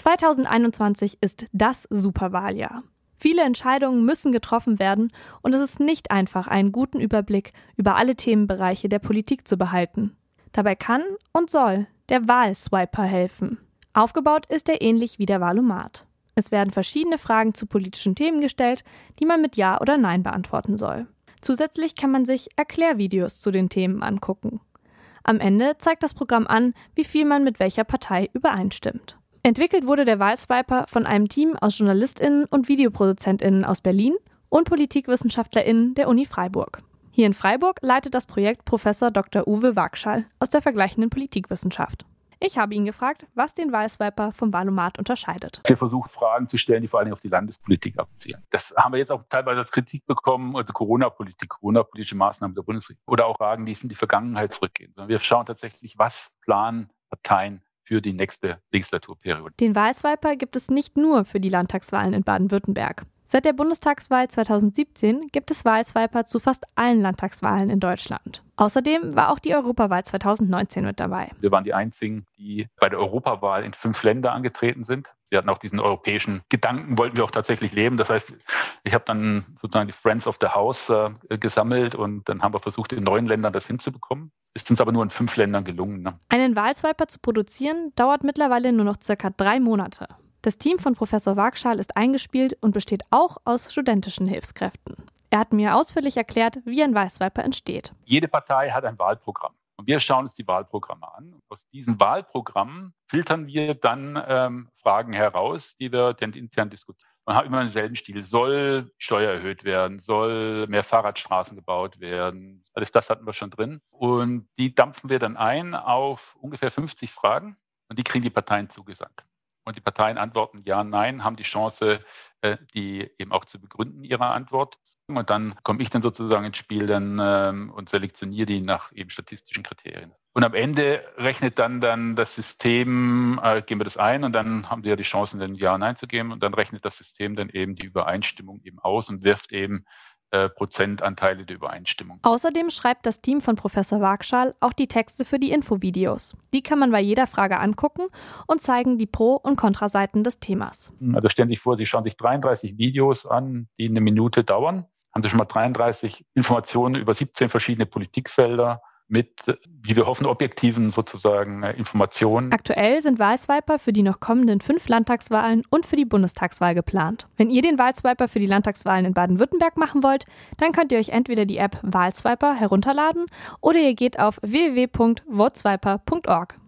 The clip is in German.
2021 ist das Superwahljahr. Viele Entscheidungen müssen getroffen werden und es ist nicht einfach, einen guten Überblick über alle Themenbereiche der Politik zu behalten. Dabei kann und soll der Wahlswiper helfen. Aufgebaut ist er ähnlich wie der Wahlomat. Es werden verschiedene Fragen zu politischen Themen gestellt, die man mit Ja oder Nein beantworten soll. Zusätzlich kann man sich Erklärvideos zu den Themen angucken. Am Ende zeigt das Programm an, wie viel man mit welcher Partei übereinstimmt. Entwickelt wurde der Wahlswiper von einem Team aus JournalistInnen und VideoproduzentInnen aus Berlin und PolitikwissenschaftlerInnen der Uni Freiburg. Hier in Freiburg leitet das Projekt Professor Dr. Uwe Wagschall aus der vergleichenden Politikwissenschaft. Ich habe ihn gefragt, was den Wahlswiper vom Wahlomat unterscheidet. Wir versuchen Fragen zu stellen, die vor allem auf die Landespolitik abzielen. Das haben wir jetzt auch teilweise als Kritik bekommen, also Corona-Politik, Corona-politische Maßnahmen der Bundesregierung oder auch Fragen, die in die Vergangenheit zurückgehen. Wir schauen tatsächlich, was planen Parteien für die nächste Legislaturperiode. Den Wahlswiper gibt es nicht nur für die Landtagswahlen in Baden-Württemberg. Seit der Bundestagswahl 2017 gibt es Wahlswiper zu fast allen Landtagswahlen in Deutschland. Außerdem war auch die Europawahl 2019 mit dabei. Wir waren die einzigen, die bei der Europawahl in fünf Länder angetreten sind. Wir hatten auch diesen europäischen Gedanken, wollten wir auch tatsächlich leben. Das heißt, ich habe dann sozusagen die Friends of the House äh, gesammelt und dann haben wir versucht, in neun Ländern das hinzubekommen. Ist uns aber nur in fünf Ländern gelungen. Ne? Einen Wahlswiper zu produzieren dauert mittlerweile nur noch circa drei Monate. Das Team von Professor Wagschal ist eingespielt und besteht auch aus studentischen Hilfskräften. Er hat mir ausführlich erklärt, wie ein Wahlswiper entsteht. Jede Partei hat ein Wahlprogramm. Und wir schauen uns die Wahlprogramme an. Aus diesen Wahlprogrammen filtern wir dann ähm, Fragen heraus, die wir dann intern diskutieren. Man hat immer denselben Stil. Soll Steuer erhöht werden? Soll mehr Fahrradstraßen gebaut werden? Alles das hatten wir schon drin. Und die dampfen wir dann ein auf ungefähr 50 Fragen. Und die kriegen die Parteien zugesandt. Und die Parteien antworten ja, nein, haben die Chance, äh, die eben auch zu begründen, ihre Antwort. Und dann komme ich dann sozusagen ins Spiel dann, ähm, und selektioniere die nach eben statistischen Kriterien. Und am Ende rechnet dann, dann das System, äh, geben wir das ein und dann haben sie ja die Chance, dann Ja Nein zu geben und dann rechnet das System dann eben die Übereinstimmung eben aus und wirft eben äh, Prozentanteile der Übereinstimmung. Außerdem schreibt das Team von Professor Wagschal auch die Texte für die Infovideos. Die kann man bei jeder Frage angucken und zeigen die Pro- und Kontraseiten des Themas. Also stellen Sie sich vor, Sie schauen sich 33 Videos an, die eine Minute dauern haben Sie schon mal 33 Informationen über 17 verschiedene Politikfelder mit, wie wir hoffen, objektiven sozusagen äh, Informationen. Aktuell sind Wahlswiper für die noch kommenden fünf Landtagswahlen und für die Bundestagswahl geplant. Wenn ihr den Wahlswiper für die Landtagswahlen in Baden-Württemberg machen wollt, dann könnt ihr euch entweder die App Wahlswiper herunterladen oder ihr geht auf www.voteswiper.org.